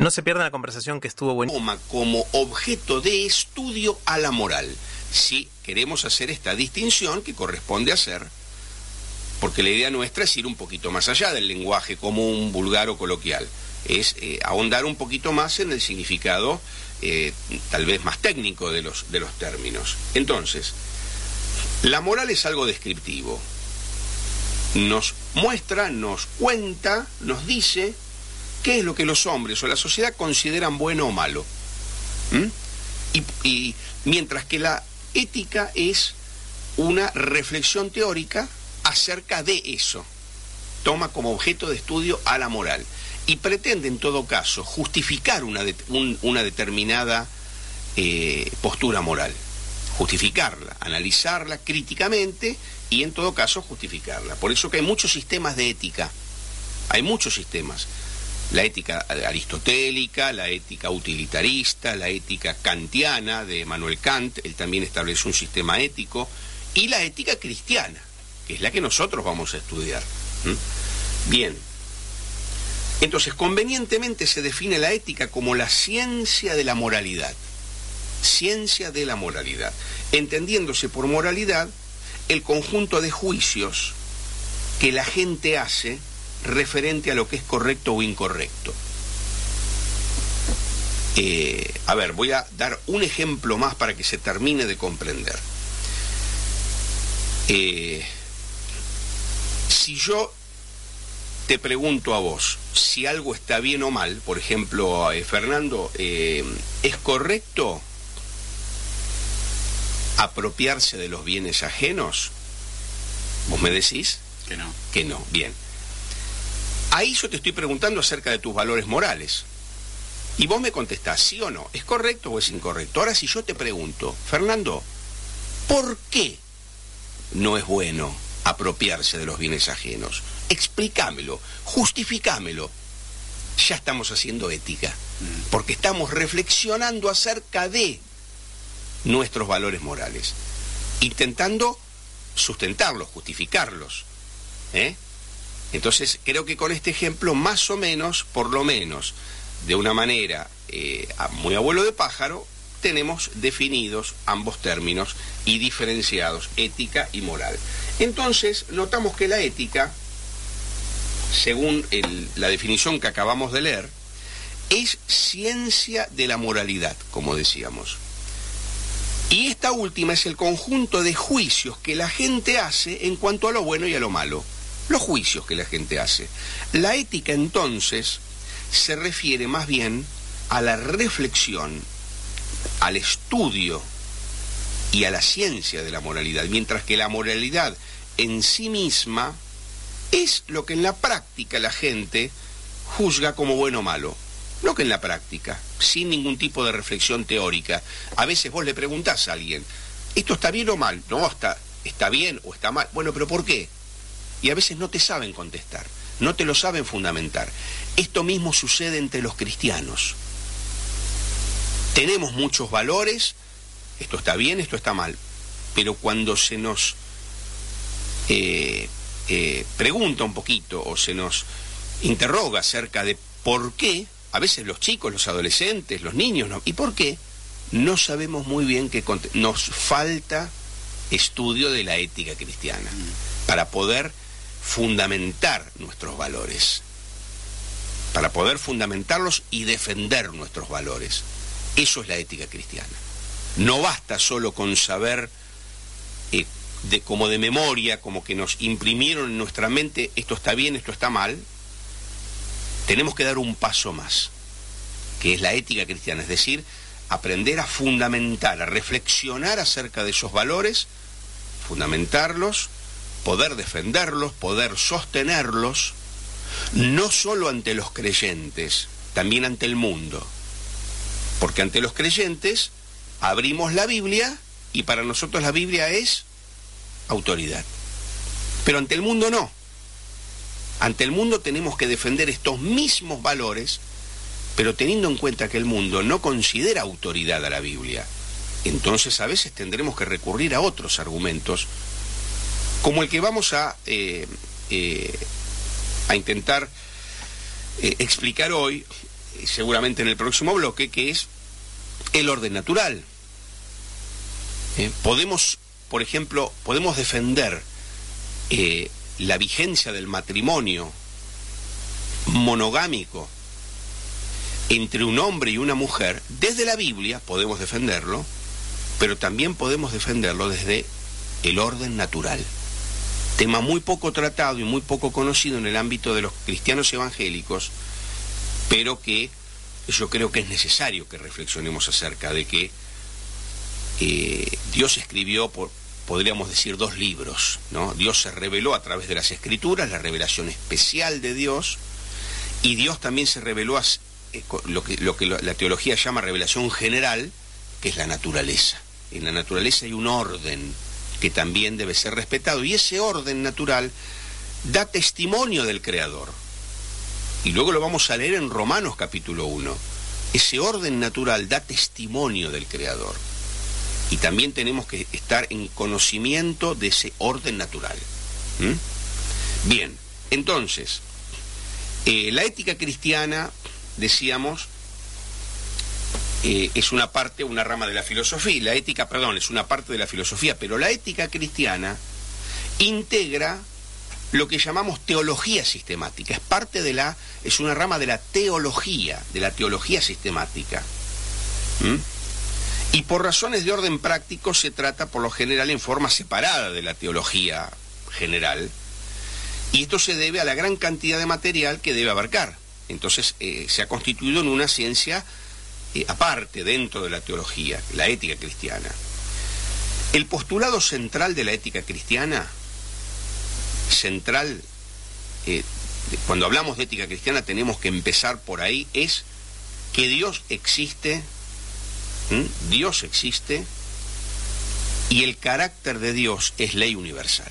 No se pierda la conversación que estuvo buena. Toma como objeto de estudio a la moral. Si queremos hacer esta distinción que corresponde hacer, porque la idea nuestra es ir un poquito más allá del lenguaje común, vulgar o coloquial. Es eh, ahondar un poquito más en el significado eh, tal vez más técnico de los, de los términos. Entonces, la moral es algo descriptivo. Nos muestra, nos cuenta, nos dice qué es lo que los hombres o la sociedad consideran bueno o malo. Y, y mientras que la ética es una reflexión teórica acerca de eso. Toma como objeto de estudio a la moral y pretende en todo caso justificar una, una determinada eh, postura moral, justificarla, analizarla críticamente y en todo caso justificarla. Por eso que hay muchos sistemas de ética, hay muchos sistemas. La ética aristotélica, la ética utilitarista, la ética kantiana de Manuel Kant, él también establece un sistema ético, y la ética cristiana, que es la que nosotros vamos a estudiar. Bien, entonces, convenientemente se define la ética como la ciencia de la moralidad. Ciencia de la moralidad. Entendiéndose por moralidad el conjunto de juicios que la gente hace referente a lo que es correcto o incorrecto. Eh, a ver, voy a dar un ejemplo más para que se termine de comprender. Eh, si yo te pregunto a vos si algo está bien o mal, por ejemplo, eh, Fernando, ¿es correcto apropiarse de los bienes ajenos? ¿Vos me decís? Que no. Que no, bien. Ahí yo te estoy preguntando acerca de tus valores morales. Y vos me contestás, sí o no, ¿es correcto o es incorrecto? Ahora si yo te pregunto, Fernando, ¿por qué no es bueno apropiarse de los bienes ajenos? explícamelo, justificámelo. Ya estamos haciendo ética, porque estamos reflexionando acerca de nuestros valores morales, intentando sustentarlos, justificarlos. ¿eh? Entonces, creo que con este ejemplo, más o menos, por lo menos, de una manera eh, muy abuelo de pájaro, tenemos definidos ambos términos y diferenciados, ética y moral. Entonces, notamos que la ética según la definición que acabamos de leer, es ciencia de la moralidad, como decíamos. Y esta última es el conjunto de juicios que la gente hace en cuanto a lo bueno y a lo malo. Los juicios que la gente hace. La ética entonces se refiere más bien a la reflexión, al estudio y a la ciencia de la moralidad, mientras que la moralidad en sí misma es lo que en la práctica la gente juzga como bueno o malo. Lo que en la práctica, sin ningún tipo de reflexión teórica. A veces vos le preguntás a alguien, ¿esto está bien o mal? No, está, está bien o está mal. Bueno, pero ¿por qué? Y a veces no te saben contestar, no te lo saben fundamentar. Esto mismo sucede entre los cristianos. Tenemos muchos valores, esto está bien, esto está mal, pero cuando se nos eh, eh, pregunta un poquito o se nos interroga acerca de por qué, a veces los chicos, los adolescentes, los niños, ¿y por qué? No sabemos muy bien que nos falta estudio de la ética cristiana para poder fundamentar nuestros valores, para poder fundamentarlos y defender nuestros valores. Eso es la ética cristiana. No basta solo con saber eh, de, como de memoria, como que nos imprimieron en nuestra mente, esto está bien, esto está mal, tenemos que dar un paso más, que es la ética cristiana, es decir, aprender a fundamentar, a reflexionar acerca de esos valores, fundamentarlos, poder defenderlos, poder sostenerlos, no solo ante los creyentes, también ante el mundo. Porque ante los creyentes abrimos la Biblia y para nosotros la Biblia es autoridad. Pero ante el mundo no. Ante el mundo tenemos que defender estos mismos valores, pero teniendo en cuenta que el mundo no considera autoridad a la Biblia. Entonces a veces tendremos que recurrir a otros argumentos, como el que vamos a, eh, eh, a intentar eh, explicar hoy, seguramente en el próximo bloque, que es el orden natural. podemos, por ejemplo, podemos defender la vigencia del matrimonio monogámico entre un hombre y una mujer, desde la Biblia podemos defenderlo, pero también podemos defenderlo desde el orden natural. Tema muy poco tratado y muy poco conocido en el ámbito de los cristianos evangélicos, pero que yo creo que es necesario que reflexionemos acerca de que eh, Dios escribió podríamos decir, dos libros. ¿no? Dios se reveló a través de las escrituras, la revelación especial de Dios, y Dios también se reveló eh, lo que, lo que la teología llama revelación general, que es la naturaleza. En la naturaleza hay un orden que también debe ser respetado, y ese orden natural da testimonio del Creador. Y luego lo vamos a leer en Romanos capítulo 1. Ese orden natural da testimonio del Creador y también tenemos que estar en conocimiento de ese orden natural. Bien, entonces, eh, la ética cristiana, decíamos, eh, es una parte, una rama de la filosofía, la ética, perdón, es una parte de la filosofía, pero la ética cristiana integra lo que llamamos teología sistemática, es parte de la, es una rama de la teología, de la teología sistemática. Y por razones de orden práctico se trata por lo general en forma separada de la teología general. Y esto se debe a la gran cantidad de material que debe abarcar. Entonces eh, se ha constituido en una ciencia eh, aparte dentro de la teología, la ética cristiana. El postulado central de la ética cristiana, central, eh, cuando hablamos de ética cristiana tenemos que empezar por ahí, es que Dios existe. Dios existe y el carácter de Dios es ley universal.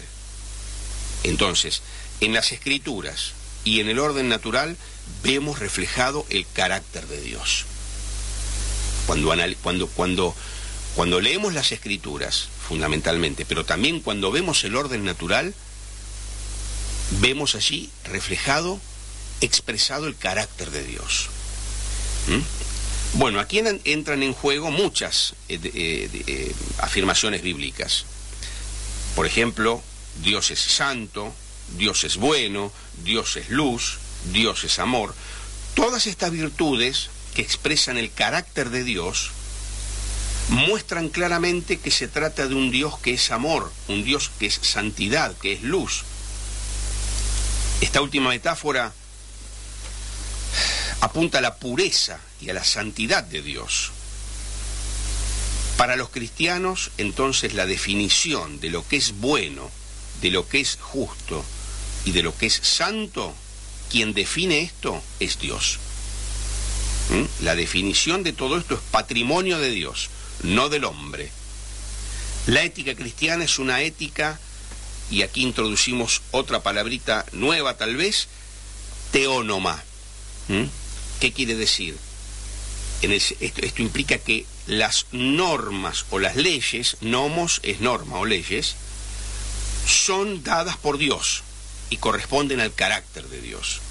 Entonces, en las escrituras y en el orden natural vemos reflejado el carácter de Dios. Cuando, cuando, cuando, cuando leemos las escrituras, fundamentalmente, pero también cuando vemos el orden natural, vemos allí reflejado, expresado el carácter de Dios. ¿Mm? Bueno, aquí entran en juego muchas eh, eh, eh, afirmaciones bíblicas. Por ejemplo, Dios es santo, Dios es bueno, Dios es luz, Dios es amor. Todas estas virtudes que expresan el carácter de Dios muestran claramente que se trata de un Dios que es amor, un Dios que es santidad, que es luz. Esta última metáfora apunta a la pureza y a la santidad de Dios. Para los cristianos, entonces, la definición de lo que es bueno, de lo que es justo y de lo que es santo, quien define esto es Dios. ¿Mm? La definición de todo esto es patrimonio de Dios, no del hombre. La ética cristiana es una ética, y aquí introducimos otra palabrita nueva tal vez, teónoma. ¿Mm? ¿Qué quiere decir? esto, implica que las normas o las leyes, nomos es norma o leyes, son dadas por Dios y corresponden al carácter de Dios.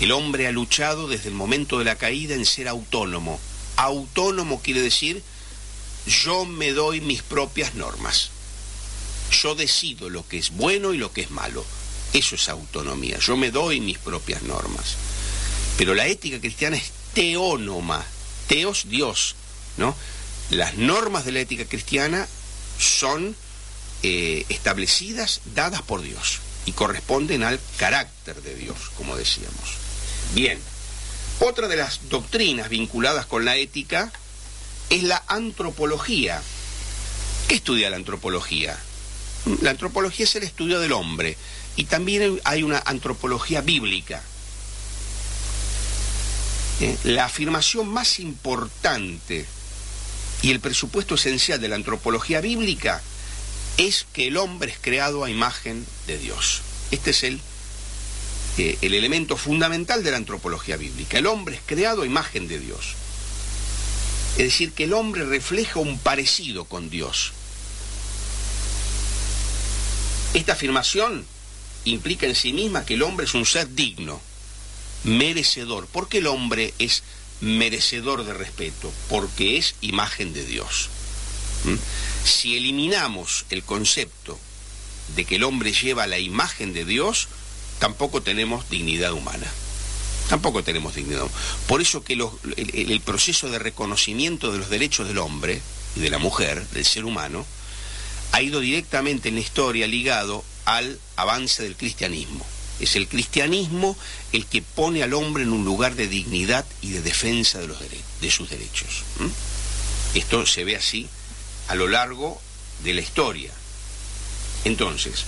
El hombre ha luchado desde el momento de la caída en ser autónomo. Autónomo quiere decir yo me doy mis propias normas. Yo decido lo que es bueno y lo que es malo. Eso es autonomía. Yo me doy mis propias normas. Pero la ética cristiana es teónoma, teos Dios, ¿no? Las normas de la ética cristiana son eh, establecidas, dadas por Dios, y corresponden al carácter de Dios, como decíamos. Bien, otra de las doctrinas vinculadas con la ética es la antropología. ¿Qué estudia la antropología? La antropología es el estudio del hombre y también hay una antropología bíblica. eh, la afirmación más importante y el presupuesto esencial de la antropología bíblica es que el hombre es creado a imagen de Dios. Este es el, el elemento fundamental de la antropología bíblica. El hombre es creado a imagen de Dios. Es decir, que el hombre refleja un parecido con Dios. Esta afirmación implica en sí misma que el hombre es un ser digno, merecedor, porque el hombre es merecedor de respeto, porque es imagen de Dios. ¿Mm? Si eliminamos el concepto de que el hombre lleva la imagen de Dios, tampoco tenemos dignidad humana. Tampoco tenemos dignidad. Por eso que el, proceso de reconocimiento de los derechos del hombre y de la mujer, del ser humano, ha ido directamente en la historia ligado al avance del cristianismo. Es el cristianismo el que pone al hombre en un lugar de dignidad y de defensa de sus derechos. Esto se ve así a lo largo de la historia. Entonces,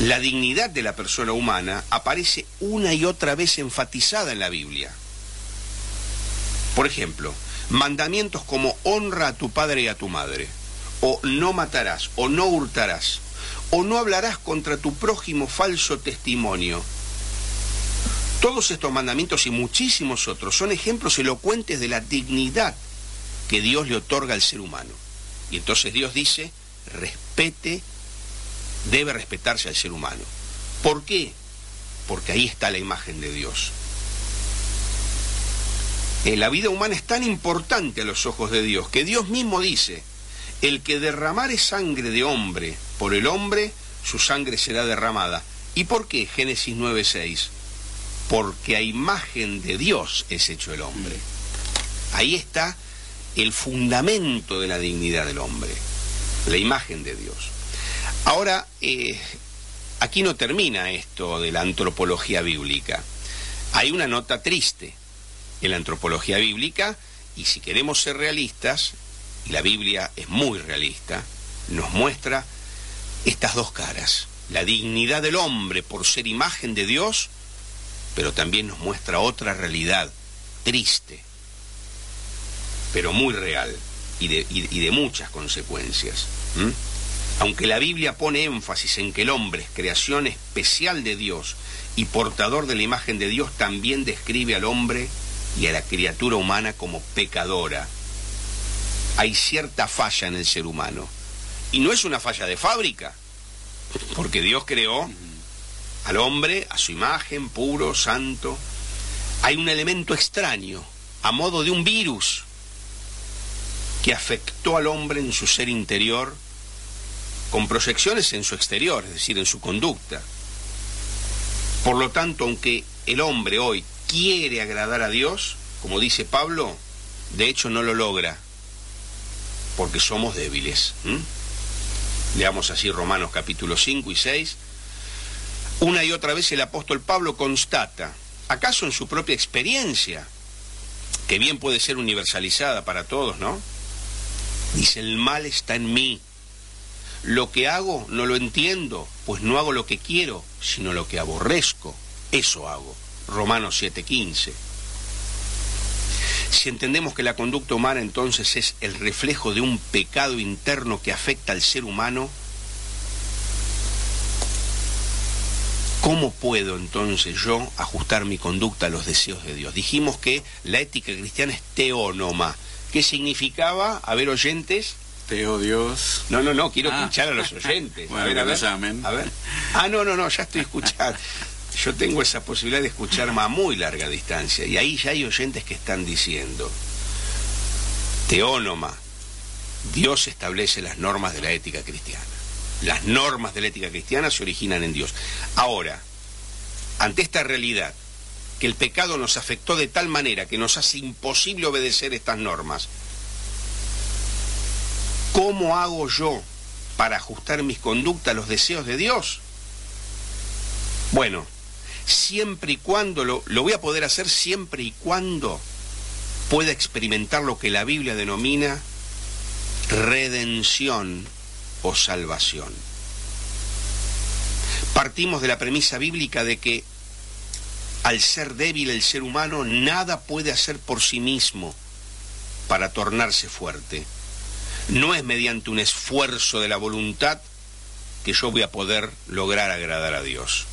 la dignidad de la persona humana aparece una y otra vez enfatizada en la Biblia. Por ejemplo, mandamientos como honra a tu padre y a tu madre, o no matarás, o no hurtarás, o no hablarás contra tu prójimo falso testimonio. Todos estos mandamientos y muchísimos otros son ejemplos elocuentes de la dignidad que Dios le otorga al ser humano. Y entonces Dios dice, respete debe respetarse al ser humano. ¿Por qué? Porque ahí está la imagen de Dios. La vida humana es tan importante a los ojos de Dios que Dios mismo dice, el que derramare sangre de hombre por el hombre, su sangre será derramada. ¿Y por qué? Génesis 9:6. Porque a imagen de Dios es hecho el hombre. Ahí está el fundamento de la dignidad del hombre, la imagen de Dios. Ahora, eh, aquí no termina esto de la antropología bíblica. Hay una nota triste en la antropología bíblica y si queremos ser realistas, y la Biblia es muy realista, nos muestra estas dos caras. La dignidad del hombre por ser imagen de Dios, pero también nos muestra otra realidad triste, pero muy real y de, muchas consecuencias. Aunque la Biblia pone énfasis en que el hombre es creación especial de Dios y portador de la imagen de Dios, también describe al hombre y a la criatura humana como pecadora. Hay cierta falla en el ser humano. Y no es una falla de fábrica, porque Dios creó al hombre a su imagen, puro, santo. Hay un elemento extraño, a modo de un virus, que afectó al hombre en su ser interior con proyecciones en su exterior, es decir, en su conducta. Por lo tanto, aunque el hombre hoy quiere agradar a Dios, como dice Pablo, de hecho no lo logra, porque somos débiles. Leamos así Romanos capítulo 5 y 6. Una y otra vez el apóstol Pablo constata, acaso en su propia experiencia, que bien puede ser universalizada para todos, ¿no? Dice, el mal está en mí, lo que hago no lo entiendo, pues no hago lo que quiero, sino lo que aborrezco. Eso hago. Romanos 7:15. Si entendemos que la conducta humana entonces es el reflejo de un pecado interno que afecta al ser humano, ¿cómo puedo entonces yo ajustar mi conducta a los deseos de Dios? Dijimos que la ética cristiana es teónoma. ¿Qué significaba? A ver, oyentes, Teo Dios. No, no, no, quiero ah. escuchar a los oyentes. a ver, a ver, a ver. Ah, no, no, no, ya estoy escuchando. Yo tengo esa posibilidad de escuchar a muy larga distancia. Y ahí ya hay oyentes que están diciendo, teónoma, Dios establece las normas de la ética cristiana. Las normas de la ética cristiana se originan en Dios. Ahora, ante esta realidad, que el pecado nos afectó de tal manera que nos hace imposible obedecer estas normas, ¿Cómo hago yo para ajustar mis conductas a los deseos de Dios? Bueno, siempre y cuando lo, lo voy a poder hacer siempre y cuando pueda experimentar lo que la Biblia denomina redención o salvación. Partimos de la premisa bíblica de que Al ser débil el ser humano, nada puede hacer por sí mismo para tornarse fuerte. No es mediante un esfuerzo de la voluntad que yo voy a poder lograr agradar a Dios.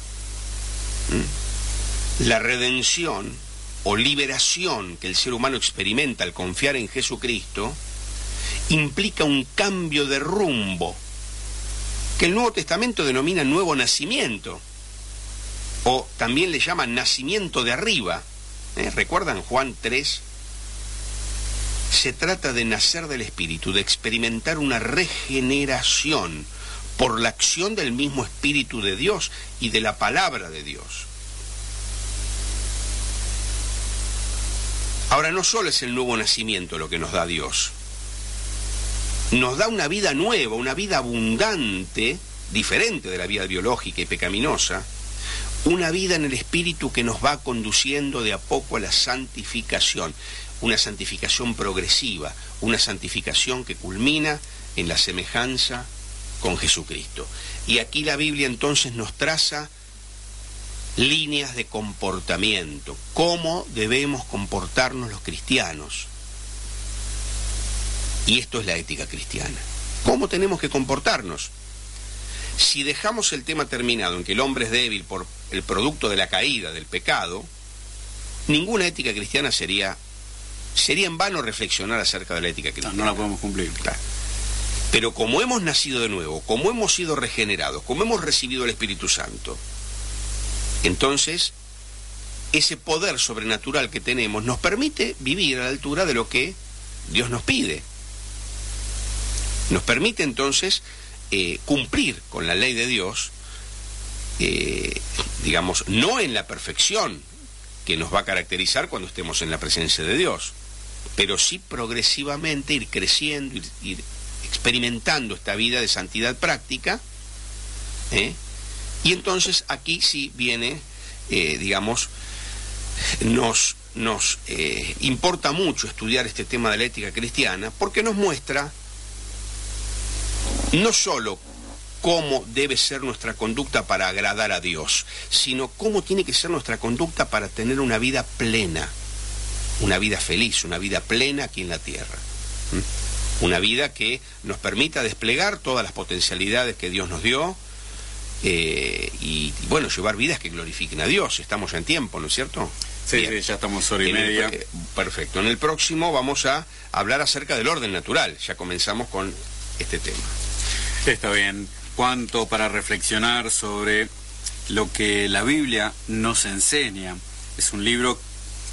¿Mm? La redención o liberación que el ser humano experimenta al confiar en Jesucristo implica un cambio de rumbo que el Nuevo Testamento denomina nuevo nacimiento o también le llama nacimiento de arriba. ¿Eh? ¿Recuerdan Juan 3? Se trata de nacer del Espíritu, de experimentar una regeneración por la acción del mismo Espíritu de Dios y de la palabra de Dios. Ahora no solo es el nuevo nacimiento lo que nos da Dios, nos da una vida nueva, una vida abundante, diferente de la vida biológica y pecaminosa, una vida en el Espíritu que nos va conduciendo de a poco a la santificación, una santificación progresiva, una santificación que culmina en la semejanza con Jesucristo. Y aquí la Biblia entonces nos traza líneas de comportamiento, cómo debemos comportarnos los cristianos. Y esto es la ética cristiana. ¿Cómo tenemos que comportarnos? Si dejamos el tema terminado en que el hombre es débil por el producto de la caída, del pecado, ninguna ética cristiana sería sería en vano reflexionar acerca de la ética cristiana. No, la podemos cumplir. Pero como hemos nacido de nuevo, como hemos sido regenerados, como hemos recibido el Espíritu Santo, entonces ese poder sobrenatural que tenemos nos permite vivir a la altura de lo que Dios nos pide. Nos permite entonces eh, cumplir con la ley de Dios, eh, digamos, no en la perfección que nos va a caracterizar cuando estemos en la presencia de Dios, pero sí progresivamente ir creciendo, ir, experimentando esta vida de santidad práctica. ¿eh? Y entonces aquí sí viene, eh, digamos, nos, nos importa mucho estudiar este tema de la ética cristiana porque nos muestra no solo cómo debe ser nuestra conducta para agradar a Dios, sino cómo tiene que ser nuestra conducta para tener una vida plena, una vida feliz, una vida plena aquí en la tierra. Una vida que nos permita desplegar todas las potencialidades que Dios nos dio eh, y, bueno, llevar vidas que glorifiquen a Dios. Estamos en tiempo, ¿no es cierto? Sí, sí, ya estamos hora y media. Eh, perfecto. En el próximo vamos a hablar acerca del orden natural. Ya comenzamos con este tema. Está bien. ¿Cuánto para reflexionar sobre lo que la Biblia nos enseña? Es un libro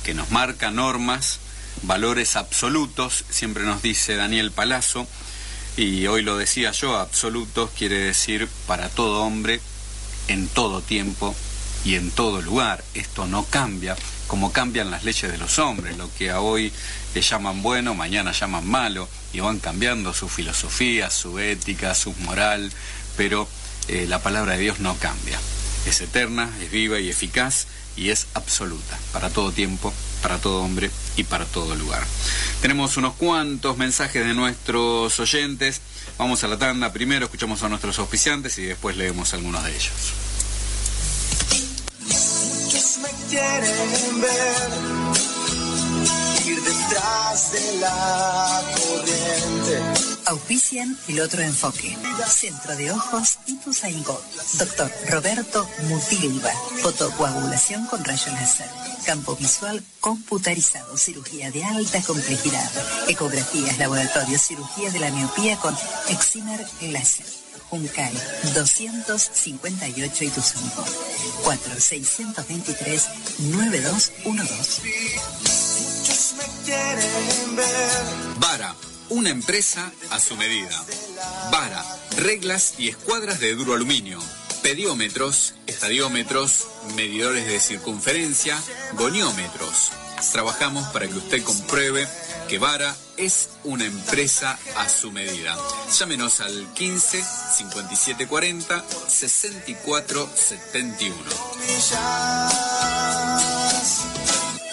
que nos marca normas valores absolutos, siempre nos dice Daniel Palazzo, y hoy lo decía yo, absolutos quiere decir para todo hombre, en todo tiempo y en todo lugar. Esto no cambia, como cambian las leyes de los hombres, lo que a hoy le llaman bueno, mañana llaman malo, y van cambiando su filosofía, su ética, su moral, pero eh, la palabra de Dios no cambia. Es eterna, es viva y eficaz y es absoluta para todo tiempo, para todo hombre y para todo lugar. Tenemos unos cuantos mensajes de nuestros oyentes. Vamos a la tanda primero, escuchamos a nuestros auspiciantes y después leemos algunos de ellos. ir detrás de la corriente Auspician el otro enfoque. Centro de Ojos Ituzaingó. Doctor Roberto Mutilva. Fotocoagulación con rayos láser. Campo visual computarizado. Cirugía de alta complejidad. Ecografías, laboratorios, cirugía de la miopía con Eximer Láser. Juncal 258 Ituzaingó. 4623 9212. Vara una empresa a su medida. Vara, reglas y escuadras de duro aluminio, pediómetros, estadiómetros, medidores de circunferencia, goniómetros. Trabajamos para que usted compruebe que Vara es una empresa a su medida. Llámenos al 15 57 40 64 71.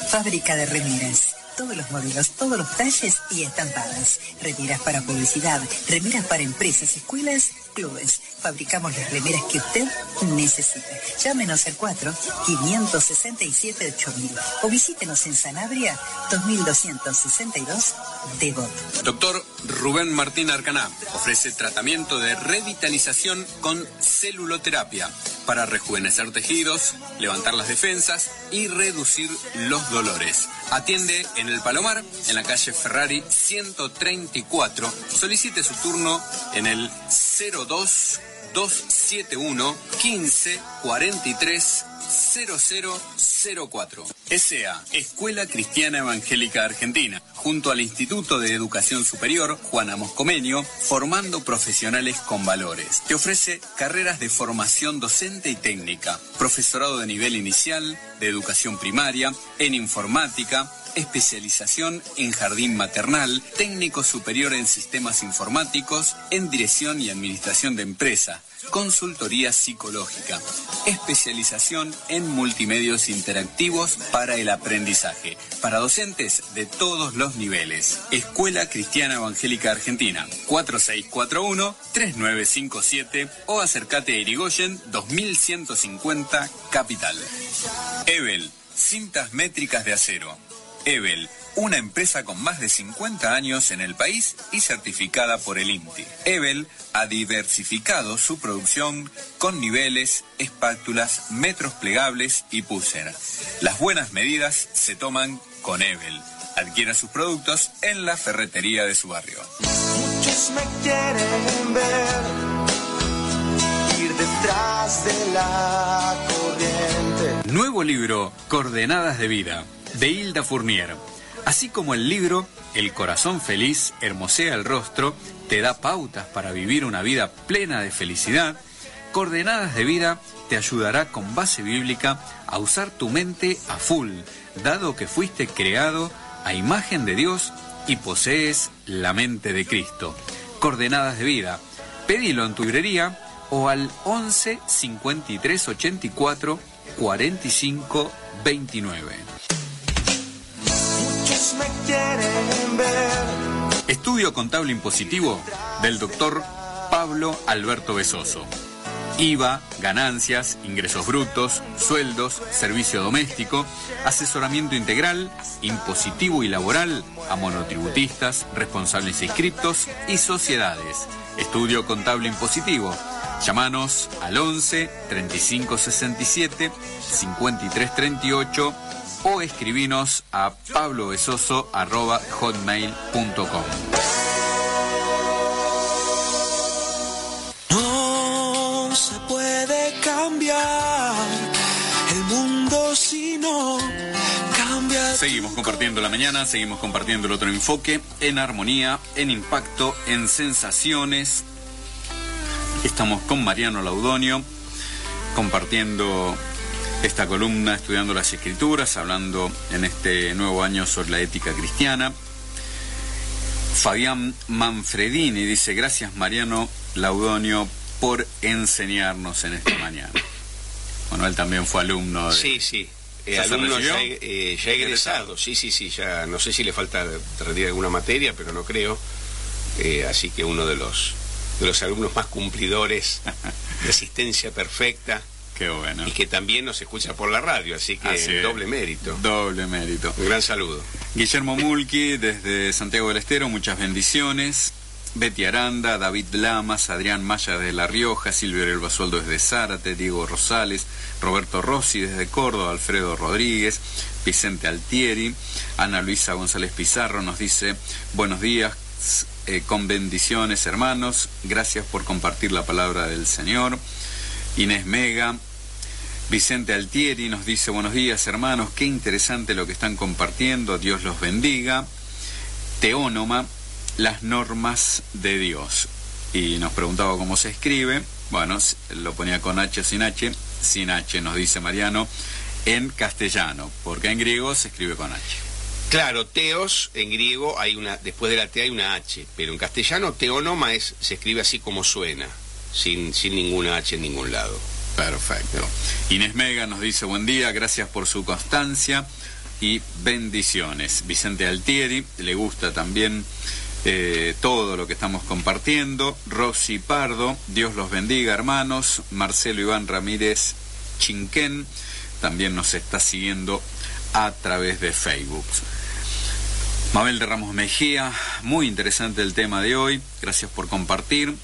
Fábrica de remeras todos los modelos, todos los talles y estampadas. Remiras para publicidad, remiras para empresas, escuelas clubes. Fabricamos las remeras que usted necesita. Llámenos al 4 567 8000 o visítenos en Sanabria 2262 Devot. Doctor Rubén Martín Arcaná ofrece tratamiento de revitalización con celuloterapia para rejuvenecer tejidos, levantar las defensas y reducir los dolores. Atiende en el Palomar, en la calle Ferrari 134. Solicite su turno en el 02 271 15 43 0004. SA, Escuela Cristiana Evangélica Argentina, junto al Instituto de Educación Superior Juana Moscomenio, formando profesionales con valores. Te ofrece carreras de formación docente y técnica, profesorado de nivel inicial, de educación primaria, en informática, especialización en jardín maternal, técnico superior en sistemas informáticos, en dirección y administración de empresa, consultoría psicológica, especialización en multimedios interactivos para el aprendizaje, para docentes de todos los niveles. Escuela Cristiana Evangélica Argentina, 4641-3957 o acércate a Irigoyen 2150 Capital. Evel, cintas métricas de acero. Evel, una empresa con más de 50 años en el país y certificada por el INTI. Evel ha diversificado su producción con niveles, espátulas, metros plegables y pulsera. Las buenas medidas se toman con Evel. Adquiera sus productos en la ferretería de su barrio. Muchos me quieren ver ir detrás de la corriente. Nuevo libro, Coordenadas de Vida de Hilda Fournier. Así como el libro El corazón feliz hermosea el rostro, te da pautas para vivir una vida plena de felicidad, Coordenadas de Vida te ayudará con base bíblica a usar tu mente a full, dado que fuiste creado a imagen de Dios y posees la mente de Cristo. Coordenadas de Vida. Pedilo en tu librería o al 11 53 84 45 29 me quieren ver. Estudio contable impositivo del doctor Pablo Alberto Besoso. IVA, ganancias, ingresos brutos, sueldos, servicio doméstico, asesoramiento integral, impositivo y laboral a monotributistas, responsables inscriptos y sociedades. Estudio contable impositivo. Llámanos al 11 3567 5338 o escribinos a pablobesoso.hotmail.com. No se puede cambiar el mundo si no cambia. Seguimos compartiendo la mañana, seguimos compartiendo el otro enfoque en armonía, en impacto, en sensaciones. Estamos con Mariano Laudonio compartiendo esta columna estudiando las escrituras, hablando en este nuevo año sobre la ética cristiana. Fabián Manfredini dice, gracias Mariano Laudonio por enseñarnos en esta mañana. Bueno, él también fue alumno de... Sí, sí. Eh, alumno ya, eh, ya, egresado, sí, sí, sí, ya no sé si le falta retirar alguna materia, pero no creo. Eh, así que uno de los, de los alumnos más cumplidores, de asistencia perfecta. Qué bueno. Y que también nos escucha por la radio, así que doble mérito. Doble mérito. Un gran saludo. Guillermo Mulki, desde Santiago del Estero, muchas bendiciones. Betty Aranda, David Lamas, Adrián Maya de La Rioja, Silvio El Basualdo desde Zárate, Diego Rosales, Roberto Rossi desde Córdoba, Alfredo Rodríguez, Vicente Altieri, Ana Luisa González Pizarro nos dice, buenos días, eh, con bendiciones hermanos, gracias por compartir la palabra del Señor. Inés Mega, Vicente Altieri nos dice buenos días hermanos, qué interesante lo que están compartiendo, Dios los bendiga. Teónoma, las normas de Dios. Y nos preguntaba cómo se escribe. Bueno, lo ponía con H sin H. Sin H, nos dice Mariano, en castellano, porque en griego se escribe con H. Claro, teos en griego hay una, después de la T hay una H, pero en castellano teónoma es, se escribe así como suena, sin, sin ninguna H en ningún lado. Perfecto. Inés Mega nos dice buen día, gracias por su constancia y bendiciones. Vicente Altieri le gusta también eh, todo lo que estamos compartiendo. Rosy Pardo, Dios los bendiga, hermanos. Marcelo Iván Ramírez Chinquén también nos está siguiendo a través de Facebook. Mabel de Ramos Mejía, muy interesante el tema de hoy. Gracias por compartir.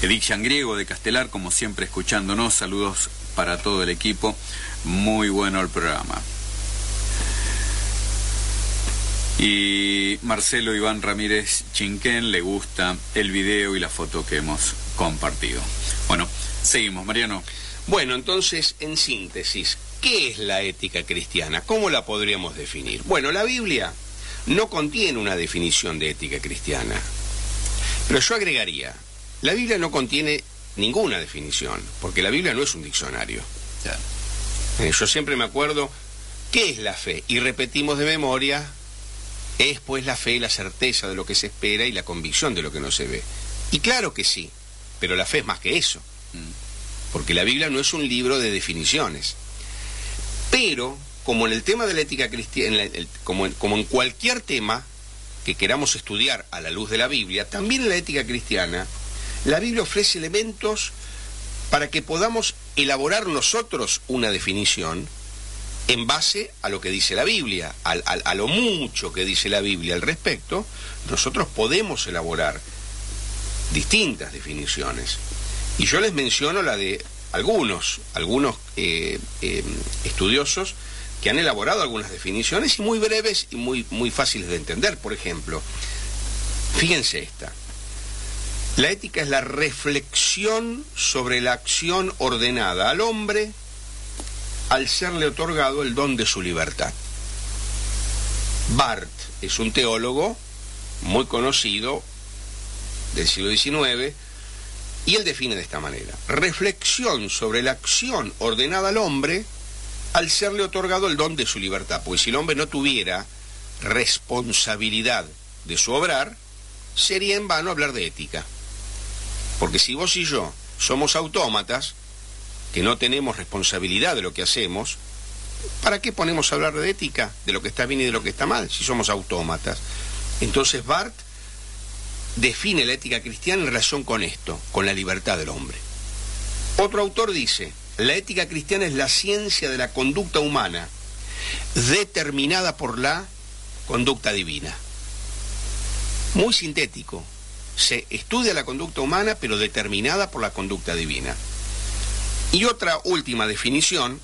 Edith Griego de Castelar, como siempre, escuchándonos. Saludos para todo el equipo. Muy bueno el programa. Y Marcelo Iván Ramírez Chinquén le gusta el video y la foto que hemos compartido. Bueno, seguimos, Mariano. Bueno, entonces, en síntesis, ¿qué es la ética cristiana? ¿Cómo la podríamos definir? Bueno, la Biblia no contiene una definición de ética cristiana, pero yo agregaría, la Biblia no contiene ninguna definición, porque la Biblia no es un diccionario. Eh, yo siempre me acuerdo, ¿qué es la fe? Y repetimos de memoria es pues la fe, la certeza de lo que se espera y la convicción de lo que no se ve. Y claro que sí, pero la fe es más que eso. Mm. Porque la Biblia no es un libro de definiciones. Pero, como en el tema de la ética cristiana, como, como en cualquier tema que queramos estudiar a la luz de la Biblia, también en la ética cristiana, la Biblia ofrece elementos para que podamos elaborar nosotros una definición en base a lo que dice la Biblia, a, lo mucho que dice la Biblia al respecto, nosotros podemos elaborar distintas definiciones. Y yo les menciono la de algunos, algunos eh, eh, estudiosos que han elaborado algunas definiciones y muy breves y muy, muy fáciles de entender. Por ejemplo, fíjense esta. La ética es la reflexión sobre la acción ordenada al hombre al serle otorgado el don de su libertad. Barth es un teólogo muy conocido del siglo XIX y él define de esta manera, reflexión sobre la acción ordenada al hombre al serle otorgado el don de su libertad, pues si el hombre no tuviera responsabilidad de su obrar, sería en vano hablar de ética. Porque si vos y yo somos autómatas, que no tenemos responsabilidad de lo que hacemos, ¿para qué ponemos a hablar de ética, de lo que está bien y de lo que está mal, si somos autómatas? Entonces Barth define la ética cristiana en relación con esto, con la libertad del hombre. Otro autor dice, la ética cristiana es la ciencia de la conducta humana, determinada por la conducta divina. Muy sintético, se estudia la conducta humana, pero determinada por la conducta divina. Y otra última definición,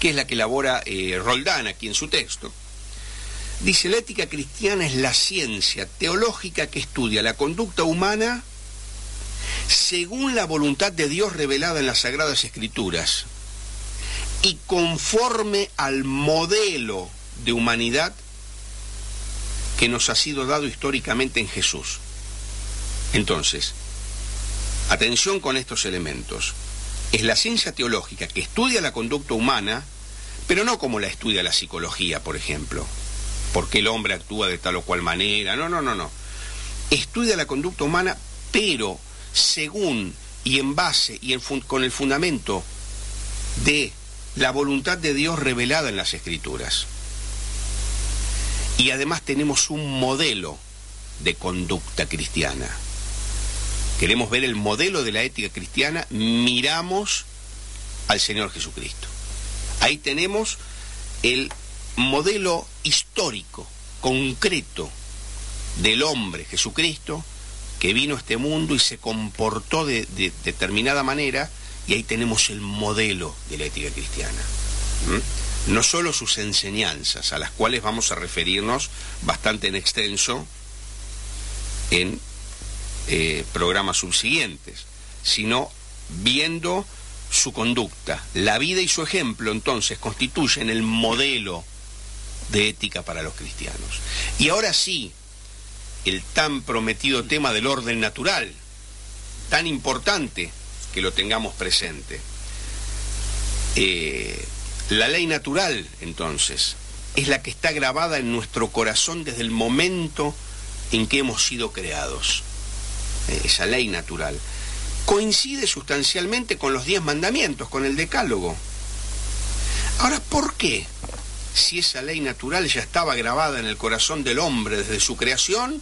que es la que elabora eh, Roldán aquí en su texto, dice, la ética cristiana es la ciencia teológica que estudia la conducta humana según la voluntad de Dios revelada en las Sagradas Escrituras y conforme al modelo de humanidad que nos ha sido dado históricamente en Jesús. Entonces, atención con estos elementos es la ciencia teológica que estudia la conducta humana, pero no como la estudia la psicología, por ejemplo, porque el hombre actúa de tal o cual manera, no, no, no, no. Estudia la conducta humana, pero según y en base y con el fundamento de la voluntad de Dios revelada en las Escrituras. Y además tenemos un modelo de conducta cristiana queremos ver el modelo de la ética cristiana, miramos al Señor Jesucristo. Ahí tenemos el modelo histórico, concreto, del hombre Jesucristo, que vino a este mundo y se comportó de, determinada manera, y ahí tenemos el modelo de la ética cristiana. No solo sus enseñanzas, a las cuales vamos a referirnos bastante en extenso en eh, programas subsiguientes, sino viendo su conducta. La vida y su ejemplo entonces constituyen el modelo de ética para los cristianos. Y ahora sí, el tan prometido tema del orden natural, tan importante que lo tengamos presente. Eh, la ley natural, entonces, es la que está grabada en nuestro corazón desde el momento en que hemos sido creados. Eh, esa ley natural, coincide sustancialmente con los diez mandamientos, con el decálogo. Ahora, ¿por qué? si esa ley natural ya estaba grabada en el corazón del hombre desde su creación,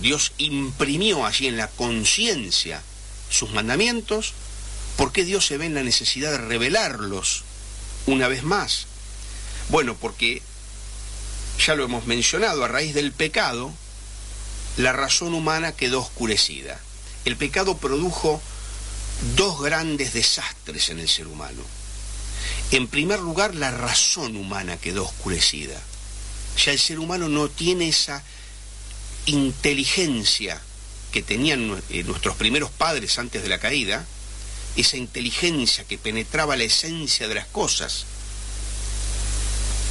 Dios imprimió allí en la conciencia sus mandamientos, ¿por qué Dios se ve en la necesidad de revelarlos una vez más? Bueno, porque ya lo hemos mencionado, a raíz del pecado, la razón humana quedó oscurecida. El pecado produjo dos grandes desastres en el ser humano. En primer lugar, la razón humana quedó oscurecida. Ya el ser humano no tiene esa inteligencia que tenían eh, nuestros primeros padres antes de la caída, esa inteligencia que penetraba la esencia de las cosas.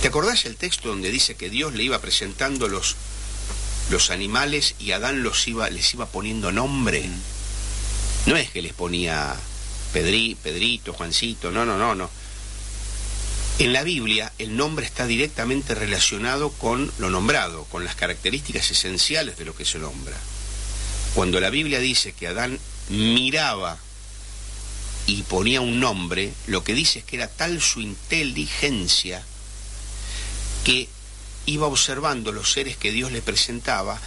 ¿Te acordás el texto donde dice que Dios le iba presentando los, los animales y Adán los iba, les iba poniendo nombre? No es que les ponía Pedri, Pedrito, Juancito, no, no, no, no. En la Biblia el nombre está directamente relacionado con lo nombrado, con las características esenciales de lo que se nombra. Cuando la Biblia dice que Adán miraba y ponía un nombre, lo que dice es que era tal su inteligencia que iba observando los seres que Dios le presentaba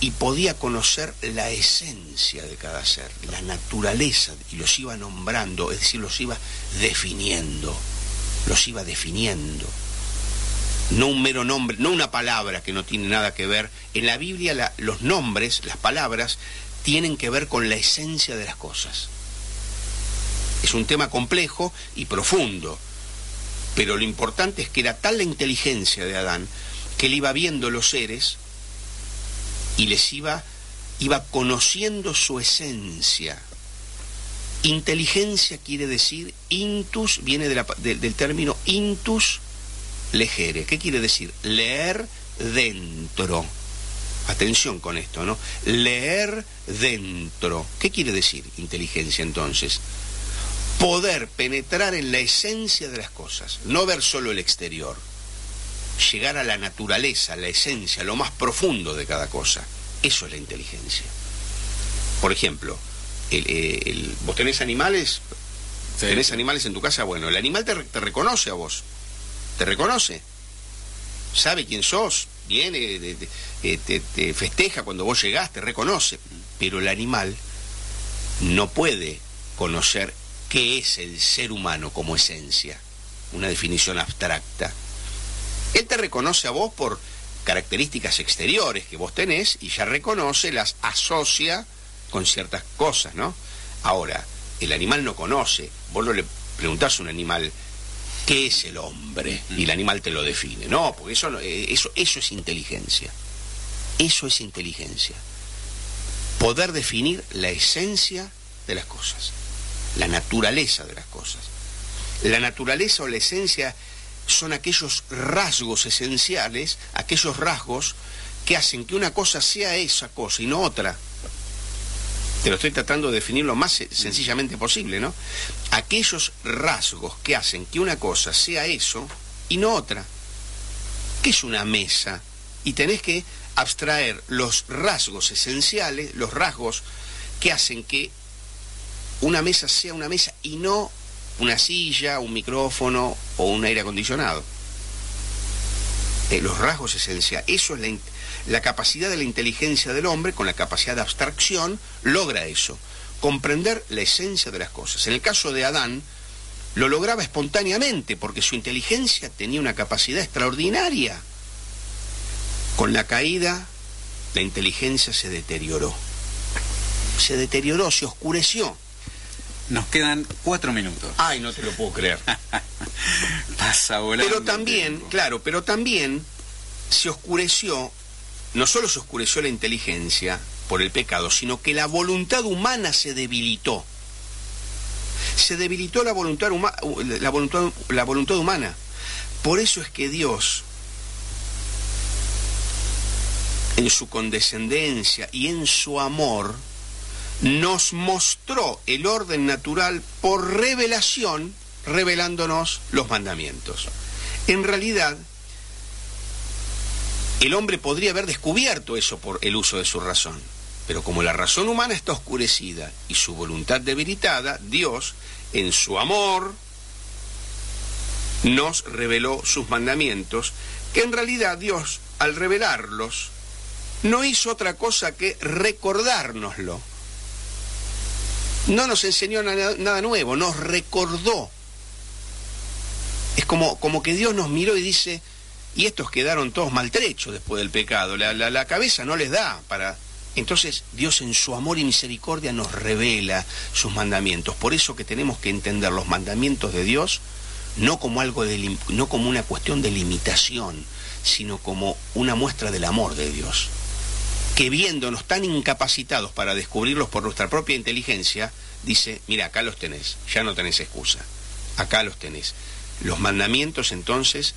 y podía conocer la esencia de cada ser, la naturaleza, y los iba nombrando, es decir, los iba definiendo los iba definiendo. No un mero nombre, no una palabra que no tiene nada que ver. En la Biblia los nombres, las palabras, tienen que ver con la esencia de las cosas. Es un tema complejo y profundo, pero lo importante es que era tal la inteligencia de Adán que él iba viendo los seres y les iba, iba conociendo su esencia. Inteligencia quiere decir intus, viene del término intus legere. ¿Qué quiere decir? Leer dentro. Atención con esto, ¿no? Leer dentro. ¿Qué quiere decir inteligencia entonces? Poder penetrar en la esencia de las cosas, no ver solo el exterior. Llegar a la naturaleza, la esencia, lo más profundo de cada cosa. Eso es la inteligencia. Por ejemplo, el, ¿vos tenés animales? ¿Tenés animales en tu casa? Bueno, el animal te, reconoce a vos. Te reconoce. Sabe quién sos. Viene, te, te festeja cuando vos llegás, te reconoce. Pero el animal no puede conocer qué es el ser humano como esencia. Una definición abstracta. Él te reconoce a vos por características exteriores que vos tenés y ya reconoce, las asocia con ciertas cosas, ¿no? Ahora, el animal no conoce. Vos no le preguntás a un animal qué es el hombre y el animal te lo define. No, porque eso, eh, eso, eso es inteligencia. Eso es inteligencia. Poder definir la esencia de las cosas, la naturaleza de las cosas. La naturaleza o la esencia son aquellos rasgos esenciales, aquellos rasgos que hacen que una cosa sea esa cosa y no otra. Te lo estoy tratando de definir lo más sencillamente posible, ¿no? Aquellos rasgos que hacen que una cosa sea eso y no otra. ¿Qué es una mesa? Y tenés que abstraer los rasgos esenciales, los rasgos que hacen que una mesa sea una mesa y no una silla, un micrófono o un aire acondicionado. Eh, los rasgos esenciales, eso es la la capacidad de la inteligencia del hombre, con la capacidad de abstracción, logra eso, comprender la esencia de las cosas. En el caso de Adán, lo lograba espontáneamente, porque su inteligencia tenía una capacidad extraordinaria. Con la caída, la inteligencia se deterioró. Se deterioró, se oscureció. Nos quedan cuatro minutos. Ay, no te lo puedo creer. Pasa volando. Pero también, claro, pero también se oscureció no solo se oscureció la inteligencia por el pecado, sino que la voluntad humana se debilitó. Se debilitó la voluntad, la voluntad, la voluntad humana. Por eso es que Dios, en su condescendencia y en su amor, nos mostró el orden natural por revelación, revelándonos los mandamientos. En realidad, el hombre podría haber descubierto eso por el uso de su razón. Pero como la razón humana está oscurecida y su voluntad debilitada, Dios, en su amor, nos reveló sus mandamientos, que en realidad Dios, al revelarlos, no hizo otra cosa que recordárnoslo. No nos enseñó nada, nuevo, nos recordó. Es como, como que Dios nos miró y dice, y estos quedaron todos maltrechos después del pecado, la, la cabeza no les da para... Entonces Dios en su amor y misericordia nos revela sus mandamientos. Por eso que tenemos que entender los mandamientos de Dios no como algo de, no como una cuestión de limitación, sino como una muestra del amor de Dios. Que viéndonos tan incapacitados para descubrirlos por nuestra propia inteligencia, dice, mira, acá los tenés, ya no tenés excusa, acá los tenés. Los mandamientos entonces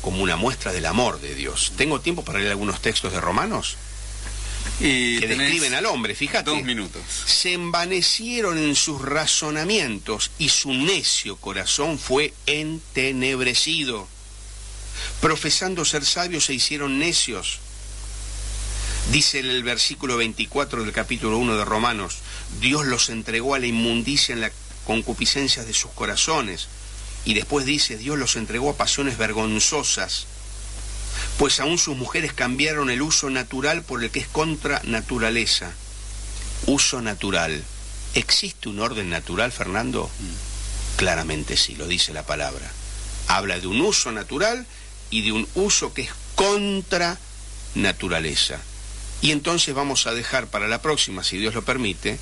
como una muestra del amor de Dios. ¿Tengo tiempo para leer algunos textos de Romanos? Y que describen al hombre, fíjate. Dos minutos. Se envanecieron en sus razonamientos y su necio corazón fue entenebrecido. Profesando ser sabios se hicieron necios. Dice el versículo 24 del capítulo 1 de Romanos, Dios los entregó a la inmundicia en la concupiscencia de sus corazones. Y después dice, Dios los entregó a pasiones vergonzosas pues aún sus mujeres cambiaron el uso natural por el que es contra naturaleza. Uso natural. ¿Existe un orden natural, Fernando? Claramente sí, lo dice la palabra. Habla de un uso natural y de un uso que es contra naturaleza. Y entonces vamos a dejar para la próxima, si Dios lo permite,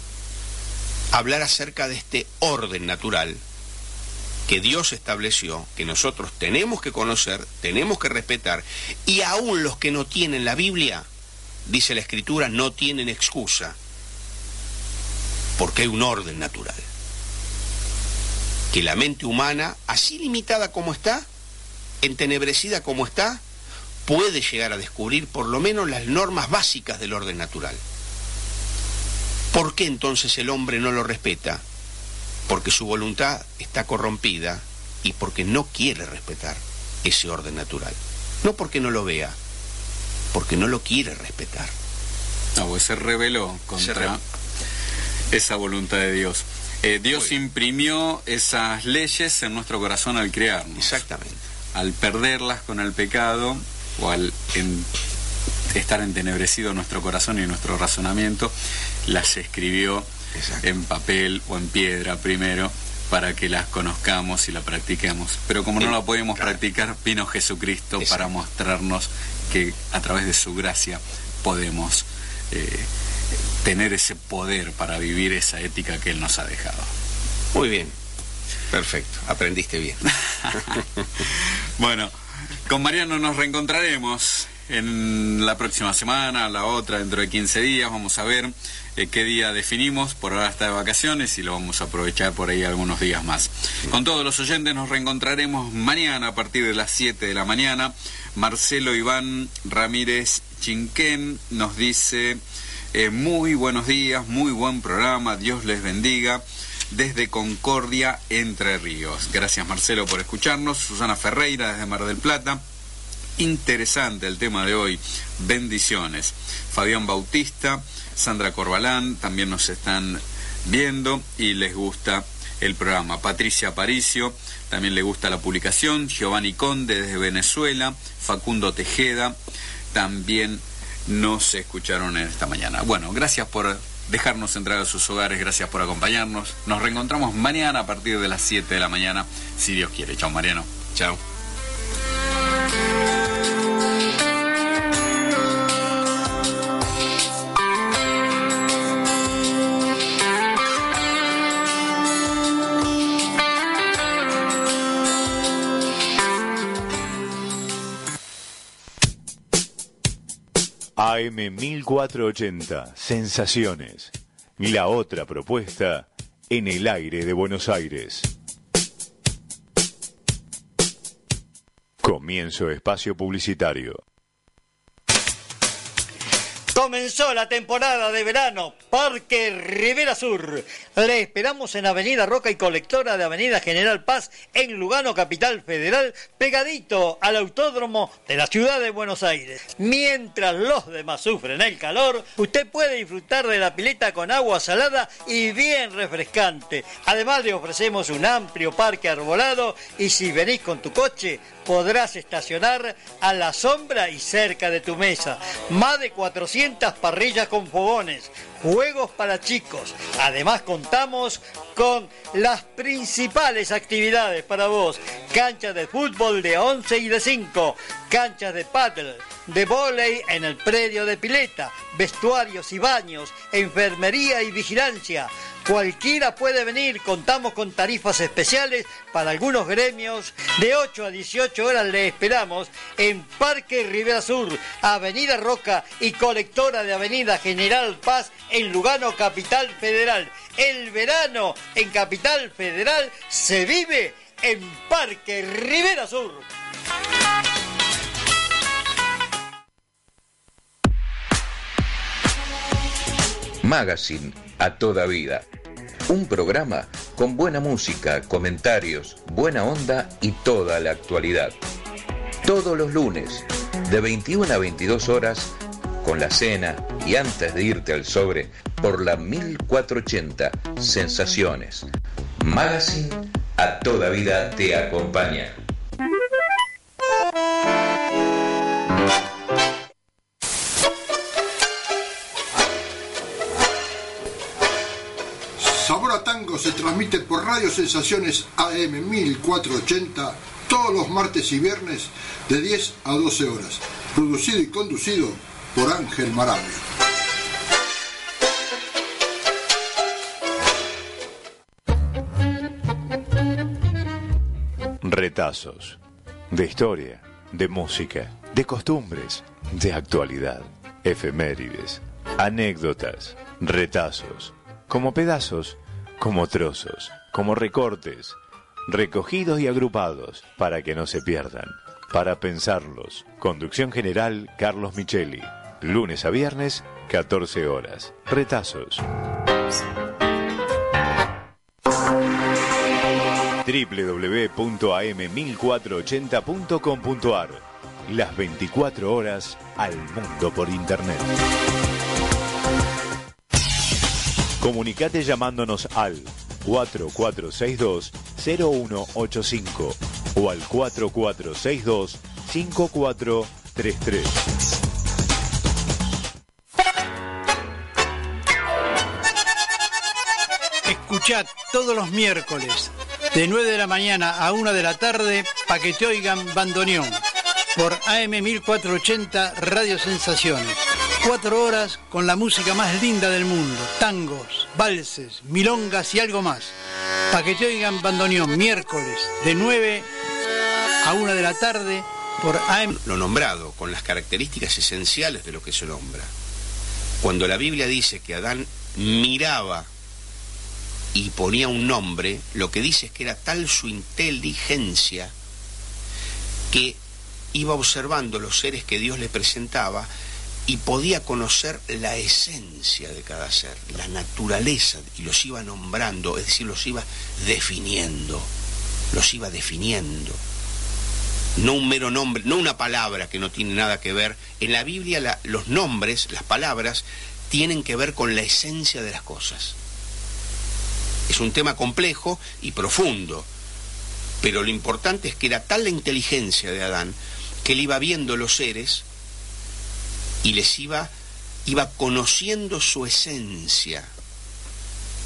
hablar acerca de este orden natural que Dios estableció, que nosotros tenemos que conocer, tenemos que respetar, y aún los que no tienen la Biblia, dice la Escritura, no tienen excusa, porque hay un orden natural. Que la mente humana, así limitada como está, entenebrecida como está, puede llegar a descubrir por lo menos las normas básicas del orden natural. ¿Por qué entonces el hombre no lo respeta? porque su voluntad está corrompida y porque no quiere respetar ese orden natural. No porque no lo vea, porque no lo quiere respetar. No, pues se rebeló contra esa voluntad de Dios. Eh, Dios imprimió esas leyes en nuestro corazón al crearnos. Exactamente. Al perderlas con el pecado o al estar entenebrecido nuestro corazón y nuestro razonamiento, las escribió en papel o en piedra primero para que las conozcamos y la practiquemos. Pero como no la podemos practicar, vino Jesucristo para mostrarnos que a través de su gracia podemos eh, tener ese poder para vivir esa ética que Él nos ha dejado. Muy bien, perfecto, aprendiste bien. bueno, con Mariano nos reencontraremos en la próxima semana, la otra, dentro de 15 días, vamos a ver eh, qué día definimos, por ahora está de vacaciones y lo vamos a aprovechar por ahí algunos días más. Con todos los oyentes nos reencontraremos mañana a partir de las 7 de la mañana. Marcelo Iván Ramírez Chinquén nos dice eh, muy buenos días, muy buen programa, Dios les bendiga desde Concordia, Entre Ríos. Gracias Marcelo por escucharnos. Susana Ferreira desde Mar del Plata. Interesante el tema de hoy. Bendiciones. Fabián Bautista Sandra Corbalán también nos están viendo y les gusta el programa. Patricia Aparicio también le gusta la publicación. Giovanni Conde desde Venezuela. Facundo Tejeda también nos escucharon en esta mañana. Bueno, gracias por dejarnos entrar a sus hogares, gracias por acompañarnos. Nos reencontramos mañana a partir de las 7 de la mañana, si Dios quiere. Chao Mariano. Chao. AM 1480, Sensaciones. La otra propuesta en el aire de Buenos Aires. Comienzo espacio publicitario. Comenzó la temporada de verano, Parque Rivera Sur. Le esperamos en Avenida Roca y Colectora de Avenida General Paz, en Lugano, Capital Federal, pegadito al autódromo de la ciudad de Buenos Aires. Mientras los demás sufren el calor, usted puede disfrutar de la pileta con agua salada y bien refrescante. Además le ofrecemos un amplio parque arbolado y si venís con tu coche, podrás estacionar a la sombra y cerca de tu mesa. Más de 400 parrillas con fogones, juegos para chicos. Además contamos con las principales actividades para vos. Canchas de fútbol de 11 y de 5, canchas de paddle, de vóley en el predio de pileta, vestuarios y baños, enfermería y vigilancia. Cualquiera puede venir, contamos con tarifas especiales para algunos gremios. De 8 a 18 horas le esperamos en Parque Rivera Sur, Avenida Roca y colectora de Avenida General Paz en Lugano, Capital Federal. El verano en Capital Federal se vive en Parque Rivera Sur. Magazine a toda vida. Un programa con buena música, comentarios, buena onda y toda la actualidad. Todos los lunes, de 21 a 22 horas, con la cena y antes de irte al sobre, por la 1480 Sensaciones. Magazine a toda vida te acompaña. Se transmite por Radio Sensaciones AM 1480 todos los martes y viernes de 10 a 12 horas. Producido y conducido por Ángel Marabio. Retazos. De historia, de música, de costumbres, de actualidad, efemérides, anécdotas, retazos, como pedazos, como trozos, como recortes, recogidos y agrupados para que no se pierdan. Para pensarlos, conducción general Carlos Micheli, lunes a viernes, 14 horas. Retazos. www.am1480.com.ar Las 24 horas al mundo por internet. Comunicate llamándonos al 4462-0185 o al 4462-5433. Escuchad todos los miércoles de 9 de la mañana a 1 de la tarde para que te oigan bandoneón por AM 1480 Radio Sensaciones. Cuatro horas con la música más linda del mundo, tangos, valses, milongas y algo más. Para que te oigan bandoneón miércoles de 9 a 1 de la tarde por AM. Lo nombrado, con las características esenciales de lo que se nombra. Cuando la Biblia dice que Adán miraba y ponía un nombre, lo que dice es que era tal su inteligencia que iba observando los seres que Dios le presentaba y podía conocer la esencia de cada ser, la naturaleza, y los iba nombrando, es decir, los iba definiendo, los iba definiendo. No un mero nombre, no una palabra que no tiene nada que ver. En la Biblia los nombres, las palabras, tienen que ver con la esencia de las cosas. Es un tema complejo y profundo, pero lo importante es que era tal la inteligencia de Adán que él iba viendo los seres y les iba, iba conociendo su esencia.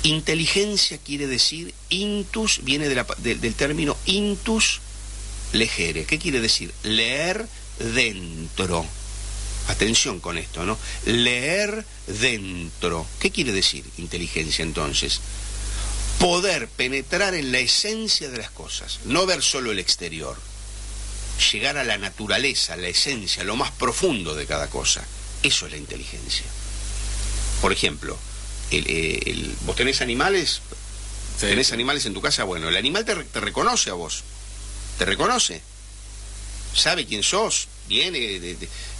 Inteligencia quiere decir intus, viene del término intus legere. ¿Qué quiere decir? Leer dentro. Atención con esto, ¿no? Leer dentro. ¿Qué quiere decir inteligencia entonces? Poder penetrar en la esencia de las cosas, no ver solo el exterior llegar a la naturaleza, la esencia, lo más profundo de cada cosa. Eso es la inteligencia. Por ejemplo, el, el, vos tenés animales, sí, tenés animales en tu casa, bueno, el animal te, te, reconoce a vos, te reconoce, sabe quién sos, viene,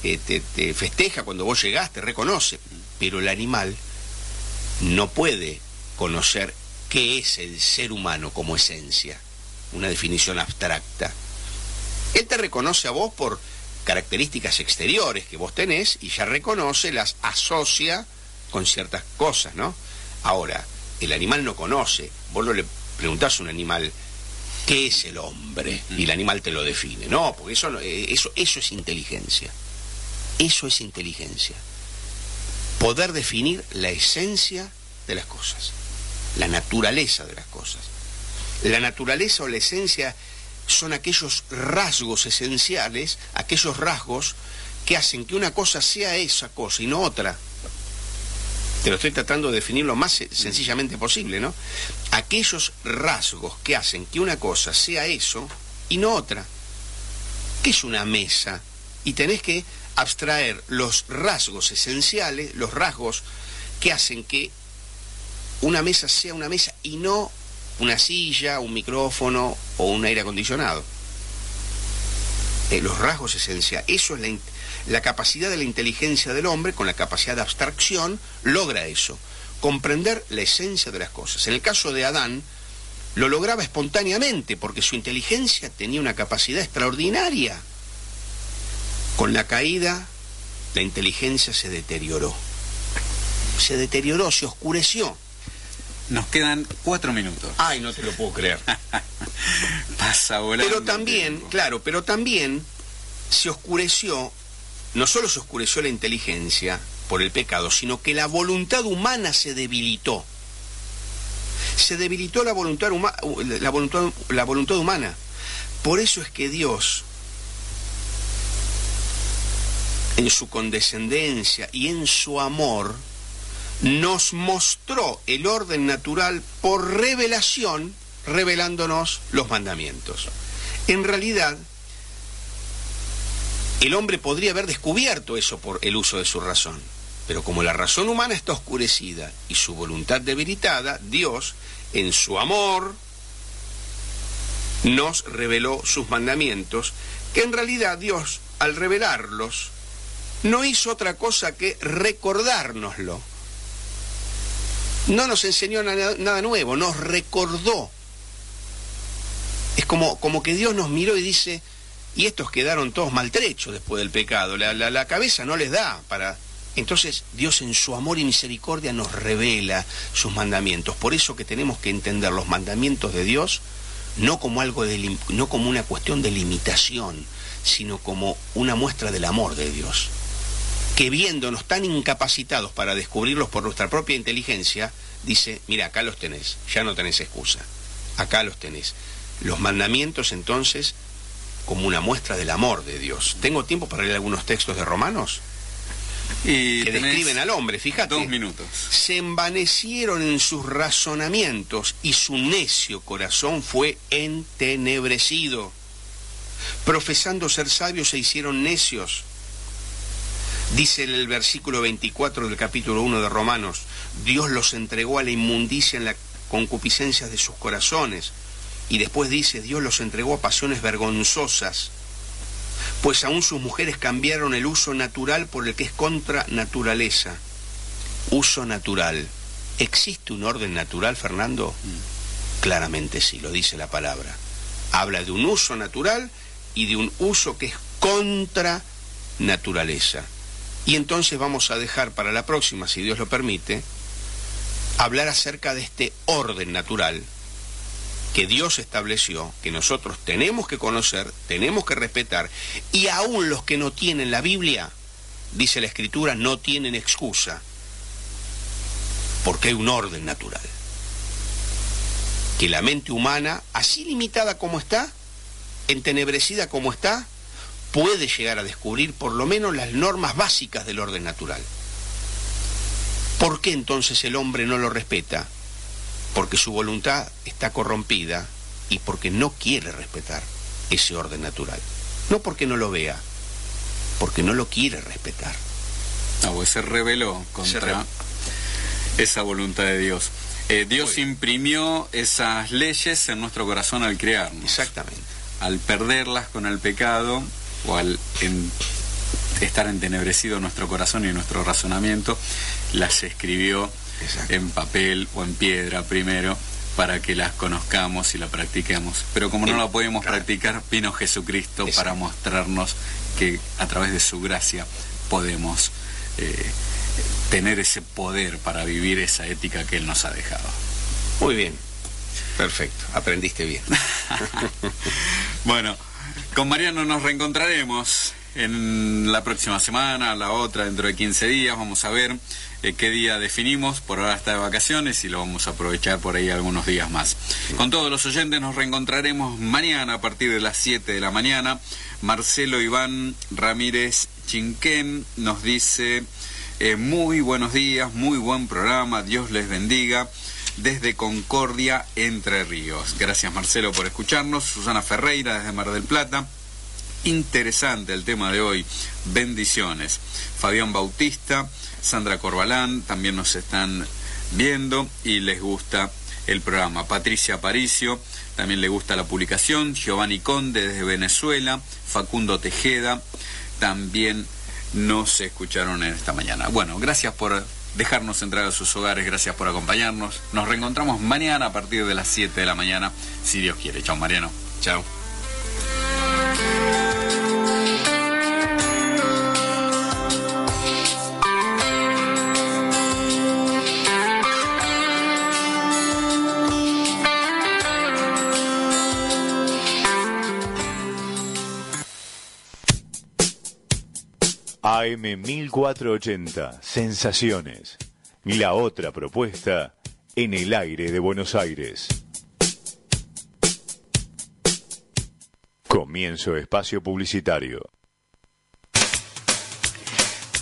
eh, te, te festeja cuando vos llegás, te reconoce, pero el animal no puede conocer qué es el ser humano como esencia, una definición abstracta. Él te reconoce a vos por características exteriores que vos tenés y ya reconoce, las asocia con ciertas cosas, ¿no? Ahora, el animal no conoce. Vos no le preguntás a un animal qué es el hombre y el animal te lo define. No, porque eso, eh, eso, eso es inteligencia. Eso es inteligencia. Poder definir la esencia de las cosas, la naturaleza de las cosas. La naturaleza o la esencia son aquellos rasgos esenciales, aquellos rasgos que hacen que una cosa sea esa cosa y no otra. Te lo estoy tratando de definir lo más sencillamente posible, ¿no? Aquellos rasgos que hacen que una cosa sea eso y no otra. ¿Qué es una mesa? Y tenés que abstraer los rasgos esenciales, los rasgos que hacen que una mesa sea una mesa y no una silla, un micrófono o un aire acondicionado. Eh, los rasgos esenciales, eso es la, la capacidad de la inteligencia del hombre, con la capacidad de abstracción, logra eso, comprender la esencia de las cosas. En el caso de Adán, lo lograba espontáneamente, porque su inteligencia tenía una capacidad extraordinaria. Con la caída, la inteligencia se deterioró. Se deterioró, se oscureció. Nos quedan cuatro minutos. Ay, no te lo puedo creer. Pasa volando. Pero también, claro, pero también se oscureció, no solo se oscureció la inteligencia por el pecado, sino que la voluntad humana se debilitó. Se debilitó la voluntad, la voluntad, la voluntad humana. Por eso es que Dios, en su condescendencia y en su amor, nos mostró el orden natural por revelación, revelándonos los mandamientos. En realidad, el hombre podría haber descubierto eso por el uso de su razón, pero como la razón humana está oscurecida y su voluntad debilitada, Dios, en su amor, nos reveló sus mandamientos, que en realidad Dios, al revelarlos, no hizo otra cosa que recordárnoslo no nos enseñó nada, nuevo, nos recordó. Es como, como que Dios nos miró y dice, y estos quedaron todos maltrechos después del pecado, la, la, cabeza no les da para... Entonces Dios en su amor y misericordia nos revela sus mandamientos. Por eso que tenemos que entender los mandamientos de Dios no como algo de, no como una cuestión de limitación, sino como una muestra del amor de Dios que viéndonos tan incapacitados para descubrirlos por nuestra propia inteligencia, dice, mira, acá los tenés, ya no tenés excusa, acá los tenés. Los mandamientos entonces como una muestra del amor de Dios. ¿Tengo tiempo para leer algunos textos de Romanos? Y que describen al hombre, fíjate. Dos minutos. Se envanecieron en sus razonamientos y su necio corazón fue entenebrecido. Profesando ser sabios se hicieron necios Dice en el versículo 24 del capítulo 1 de Romanos, Dios los entregó a la inmundicia en la concupiscencia de sus corazones. Y después dice, Dios los entregó a pasiones vergonzosas, pues aún sus mujeres cambiaron el uso natural por el que es contra naturaleza. Uso natural. ¿Existe un orden natural, Fernando? Mm. Claramente sí, lo dice la palabra. Habla de un uso natural y de un uso que es contra naturaleza. Y entonces vamos a dejar para la próxima, si Dios lo permite, hablar acerca de este orden natural que Dios estableció, que nosotros tenemos que conocer, tenemos que respetar, y aún los que no tienen la Biblia, dice la Escritura, no tienen excusa, porque hay un orden natural. Que la mente humana, así limitada como está, entenebrecida como está, puede llegar a descubrir por lo menos las normas básicas del orden natural. ¿Por qué entonces el hombre no lo respeta? Porque su voluntad está corrompida y porque no quiere respetar ese orden natural. No porque no lo vea, porque no lo quiere respetar. No, pues se rebeló contra esa voluntad de Dios. Eh, Dios imprimió esas leyes en nuestro corazón al crearnos. Exactamente. Al perderlas con el pecado, o al estar entenebrecido nuestro corazón y nuestro razonamiento, las escribió en papel o en piedra primero para que las conozcamos y la practiquemos. Pero como no la podemos practicar, vino Jesucristo para mostrarnos que a través de su gracia podemos eh, tener ese poder para vivir esa ética que Él nos ha dejado. Muy bien, perfecto, aprendiste bien. bueno, con Mariano nos reencontraremos en la próxima semana, la otra dentro de 15 días, vamos a ver eh, qué día definimos, por ahora está de vacaciones y lo vamos a aprovechar por ahí algunos días más. Con todos los oyentes nos reencontraremos mañana a partir de las 7 de la mañana. Marcelo Iván Ramírez Chinquén nos dice eh, muy buenos días, muy buen programa, Dios les bendiga desde Concordia, Entre Ríos. Gracias Marcelo por escucharnos. Susana Ferreira desde Mar del Plata. Interesante el tema de hoy. Bendiciones. Fabián Bautista, Sandra Corbalán también nos están viendo y les gusta el programa. Patricia Aparicio, también le gusta la publicación. Giovanni Conde desde Venezuela. Facundo Tejeda, también nos escucharon en esta mañana. Bueno, gracias por dejarnos entrar a sus hogares, gracias por acompañarnos. Nos reencontramos mañana a partir de las 7 de la mañana, si Dios quiere. Chao, Mariano. Chao. AM 1480, Sensaciones. La otra propuesta en el aire de Buenos Aires. Comienzo espacio publicitario.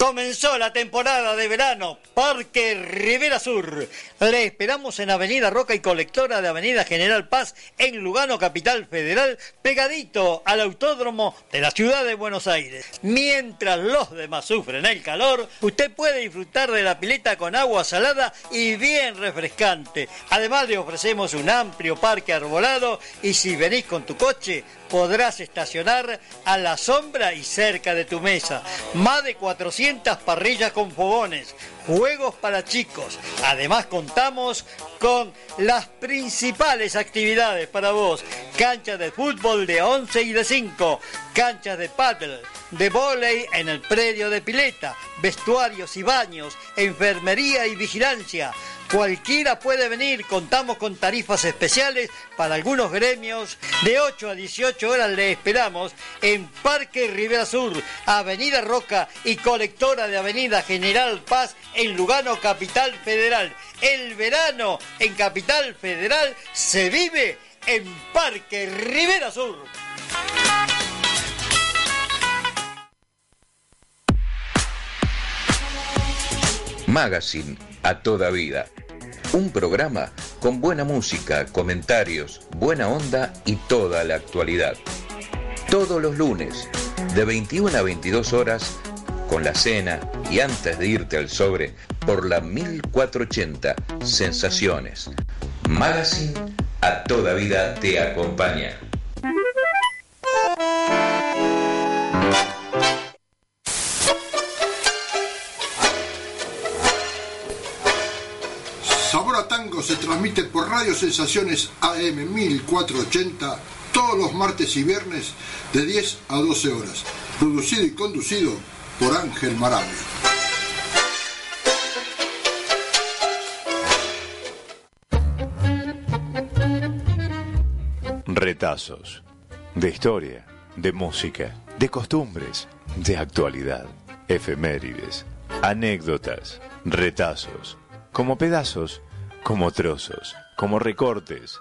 Comenzó la temporada de verano, Parque Rivera Sur. Le esperamos en Avenida Roca y Colectora de Avenida General Paz, en Lugano, Capital Federal, pegadito al autódromo de la ciudad de Buenos Aires. Mientras los demás sufren el calor, usted puede disfrutar de la pileta con agua salada y bien refrescante. Además le ofrecemos un amplio parque arbolado y si venís con tu coche, podrás estacionar a la sombra y cerca de tu mesa. Más de 400 parrillas con fogones, juegos para chicos. Además contamos con las principales actividades para vos. Canchas de fútbol de 11 y de 5, canchas de paddle, de volei en el predio de pileta, vestuarios y baños, enfermería y vigilancia Cualquiera puede venir, contamos con tarifas especiales para algunos gremios. De 8 a 18 horas le esperamos en Parque Rivera Sur, Avenida Roca y colectora de Avenida General Paz en Lugano, Capital Federal. El verano en Capital Federal se vive en Parque Rivera Sur. Magazine a toda vida. Un programa con buena música, comentarios, buena onda y toda la actualidad. Todos los lunes, de 21 a 22 horas, con la cena y antes de irte al sobre, por la 1480 Sensaciones. Magazine a toda vida te acompaña. Transmite por Radio Sensaciones AM 1480 todos los martes y viernes de 10 a 12 horas. Producido y conducido por Ángel Marabia. Retazos. De historia, de música, de costumbres, de actualidad, efemérides, anécdotas, retazos, como pedazos como trozos, como recortes,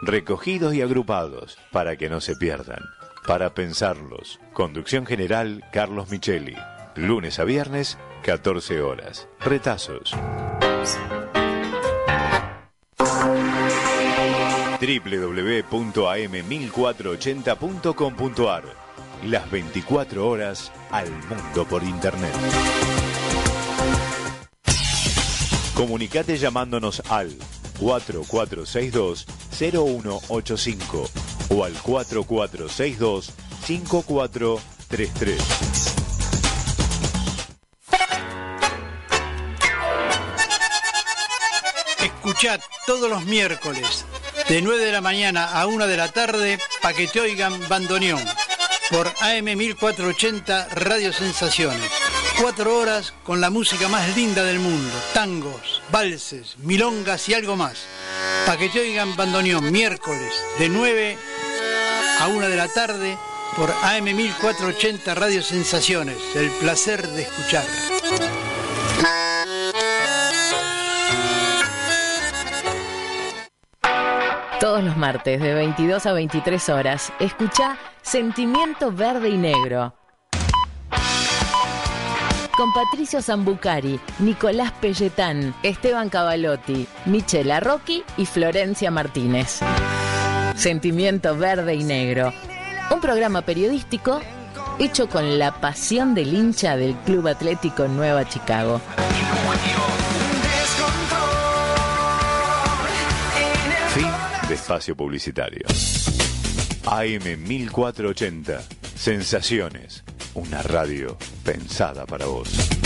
recogidos y agrupados para que no se pierdan. Para pensarlos, conducción general Carlos Micheli, lunes a viernes, 14 horas. Retazos. www.am1480.com.ar Las 24 horas al mundo por internet. Comunicate llamándonos al 4462-0185 o al 4462-54 333. Escuchad todos los miércoles de 9 de la mañana a 1 de la tarde para que te oigan bandoneón por AM 1480 Radio Sensaciones. Cuatro horas con la música más linda del mundo, tangos, valses, milongas y algo más. Para que te oigan bandoneón miércoles de 9 a 1 de la tarde por AM 1480 Radio Sensaciones. El placer de escuchar. Todos los martes de 22 a 23 horas, escucha Sentimiento Verde y Negro. Con Patricio Zambucari, Nicolás Pelletán, Esteban Cavalotti, Michela Rocchi y Florencia Martínez. Sentimiento Verde y Negro. Un programa periodístico hecho con la pasión del hincha del Club Atlético Nueva Chicago. Fin de espacio publicitario. AM 1480. Sensaciones. Una radio pensada para vos.